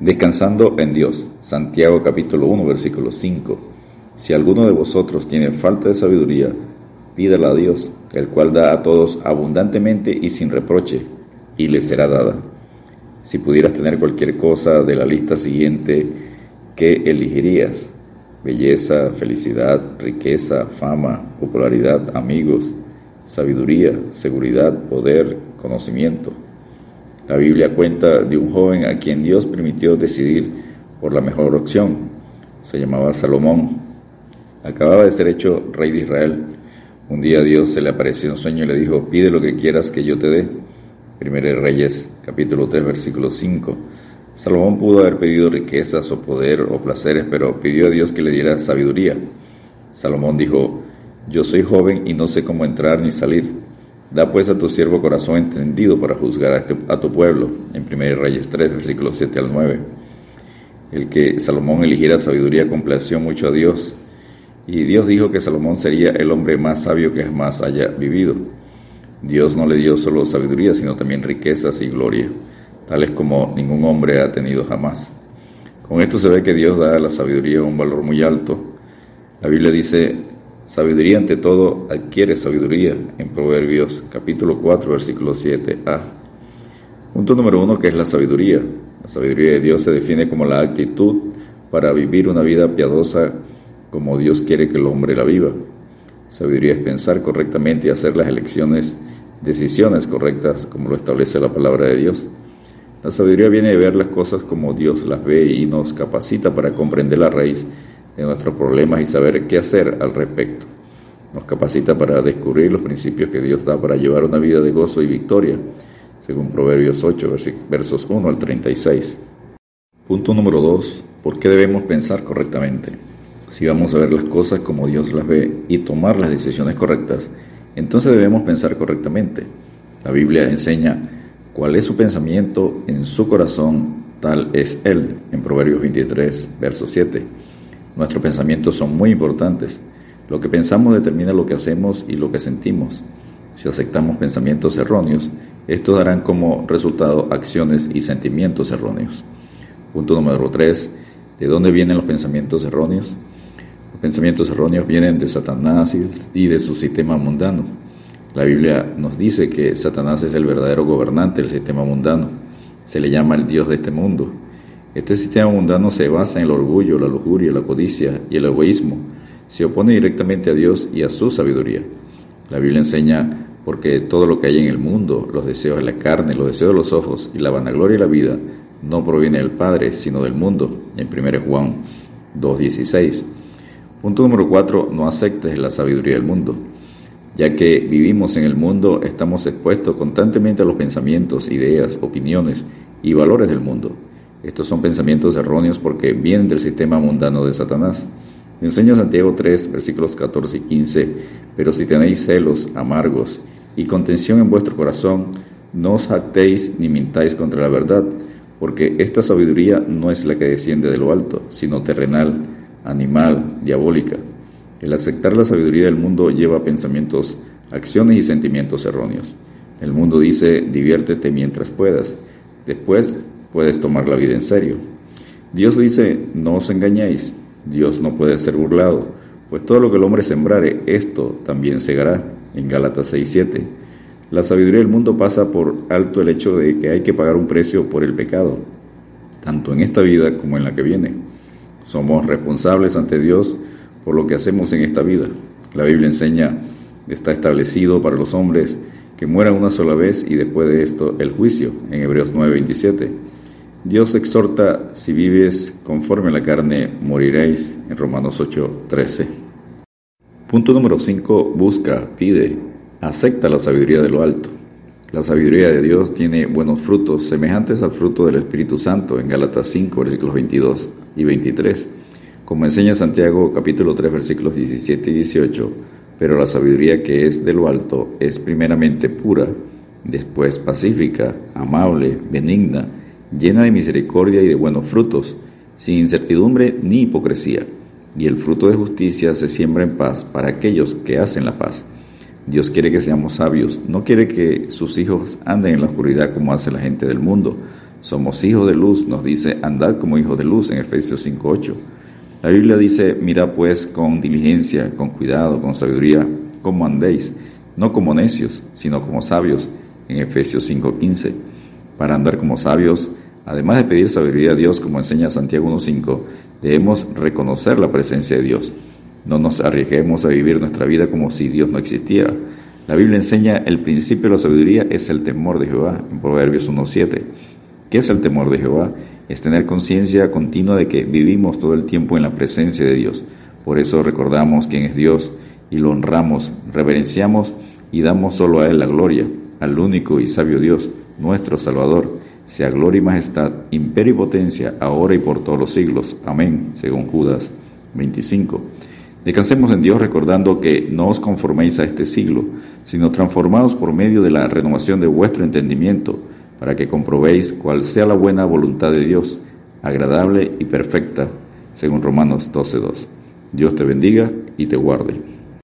Descansando en Dios. Santiago capítulo 1 versículo 5. Si alguno de vosotros tiene falta de sabiduría, pídala a Dios, el cual da a todos abundantemente y sin reproche, y le será dada. Si pudieras tener cualquier cosa de la lista siguiente, ¿qué elegirías? Belleza, felicidad, riqueza, fama, popularidad, amigos, sabiduría, seguridad, poder, conocimiento. La Biblia cuenta de un joven a quien Dios permitió decidir por la mejor opción. Se llamaba Salomón. Acababa de ser hecho rey de Israel. Un día Dios se le apareció en sueño y le dijo, pide lo que quieras que yo te dé. Primero Reyes, capítulo 3, versículo 5. Salomón pudo haber pedido riquezas o poder o placeres, pero pidió a Dios que le diera sabiduría. Salomón dijo, yo soy joven y no sé cómo entrar ni salir Da pues a tu siervo corazón entendido para juzgar a, este, tu pueblo. En 1 Reyes 3, versículos 7 al 9. El que Salomón eligiera sabiduría complació mucho a Dios. Y Dios dijo que Salomón sería el hombre más sabio que jamás haya vivido. Dios no le dio solo sabiduría, sino también riquezas y gloria, tales como ningún hombre ha tenido jamás. Con esto se ve que Dios da a la sabiduría un valor muy alto. La Biblia dice, Sabiduría ante todo adquiere sabiduría en Proverbios capítulo 4 versículo 7a. Punto número uno que es la sabiduría. La sabiduría de Dios se define como la actitud para vivir una vida piadosa como Dios quiere que el hombre la viva. Sabiduría es pensar correctamente y hacer las elecciones, decisiones correctas como lo establece la palabra de Dios. La sabiduría viene de ver las cosas como Dios las ve y nos capacita para comprender la raíz de nuestros problemas y saber qué hacer al respecto. Nos capacita para descubrir los principios que Dios da para llevar una vida de gozo y victoria, según Proverbios 8, versos 1 al 36. Punto número 2. ¿Por qué debemos pensar correctamente? Si vamos a ver las cosas como Dios las ve y tomar las decisiones correctas, entonces debemos pensar correctamente. La Biblia enseña cuál es su pensamiento en su corazón, tal es Él, en Proverbios 23, verso 7. Nuestros pensamientos son muy importantes. Lo que pensamos determina lo que hacemos y lo que sentimos. Si aceptamos pensamientos erróneos, estos darán como resultado acciones y sentimientos erróneos. Punto número 3. ¿De dónde vienen los pensamientos erróneos? Los pensamientos erróneos vienen de Satanás y de su sistema mundano. La Biblia nos dice que Satanás es el verdadero gobernante del sistema mundano. Se le llama el Dios de este mundo. Este sistema mundano se basa en el orgullo, la lujuria, la codicia y el egoísmo. Se opone directamente a Dios y a su sabiduría. La Biblia enseña porque todo lo que hay en el mundo, los deseos de la carne, los deseos de los ojos y la vanagloria de la vida, no proviene del Padre, sino del mundo. En 1 Juan 2.16. Punto número 4. No aceptes la sabiduría del mundo. Ya que vivimos en el mundo, estamos expuestos constantemente a los pensamientos, ideas, opiniones y valores del mundo. Estos son pensamientos erróneos porque vienen del sistema mundano de Satanás. Enseña Santiago 3, versículos 14 y 15, pero si tenéis celos amargos y contención en vuestro corazón, no os jactéis ni mintáis contra la verdad, porque esta sabiduría no es la que desciende de lo alto, sino terrenal, animal, diabólica. El aceptar la sabiduría del mundo lleva pensamientos, acciones y sentimientos erróneos. El mundo dice, diviértete mientras puedas. Después puedes tomar la vida en serio. Dios dice, no os engañéis, Dios no puede ser burlado, pues todo lo que el hombre sembrare, esto también segará, en Gálatas 6.7. La sabiduría del mundo pasa por alto el hecho de que hay que pagar un precio por el pecado, tanto en esta vida como en la que viene. Somos responsables ante Dios por lo que hacemos en esta vida. La Biblia enseña, está establecido para los hombres que mueran una sola vez y después de esto el juicio, en Hebreos 9:27. Dios exhorta, si vives conforme a la carne, moriréis, en Romanos 8:13. Punto número 5. Busca, pide, acepta la sabiduría de lo alto. La sabiduría de Dios tiene buenos frutos, semejantes al fruto del Espíritu Santo, en Gálatas 5, versículos 22 y 23. Como enseña Santiago capítulo 3, versículos 17 y 18, pero la sabiduría que es de lo alto es primeramente pura, después pacífica, amable, benigna, llena de misericordia y de buenos frutos, sin incertidumbre ni hipocresía. Y el fruto de justicia se siembra en paz para aquellos que hacen la paz. Dios quiere que seamos sabios, no quiere que sus hijos anden en la oscuridad como hace la gente del mundo. Somos hijos de luz, nos dice andad como hijos de luz en Efesios 5.8. La Biblia dice, mira pues con diligencia, con cuidado, con sabiduría, cómo andéis, no como necios, sino como sabios, en Efesios 5.15. Para andar como sabios, además de pedir sabiduría a Dios, como enseña Santiago 1.5, debemos reconocer la presencia de Dios. No nos arriesguemos a vivir nuestra vida como si Dios no existiera. La Biblia enseña el principio de la sabiduría es el temor de Jehová, en Proverbios 1.7. ¿Qué es el temor de Jehová? Es tener conciencia continua de que vivimos todo el tiempo en la presencia de Dios. Por eso recordamos quién es Dios y lo honramos, reverenciamos y damos solo a Él la gloria, al único y sabio Dios, nuestro Salvador. Sea gloria y majestad, imperio y potencia, ahora y por todos los siglos. Amén, según Judas 25. Descansemos en Dios recordando que no os conforméis a este siglo, sino transformados por medio de la renovación de vuestro entendimiento para que comprobéis cuál sea la buena voluntad de Dios, agradable y perfecta, según Romanos 12.2. Dios te bendiga y te guarde.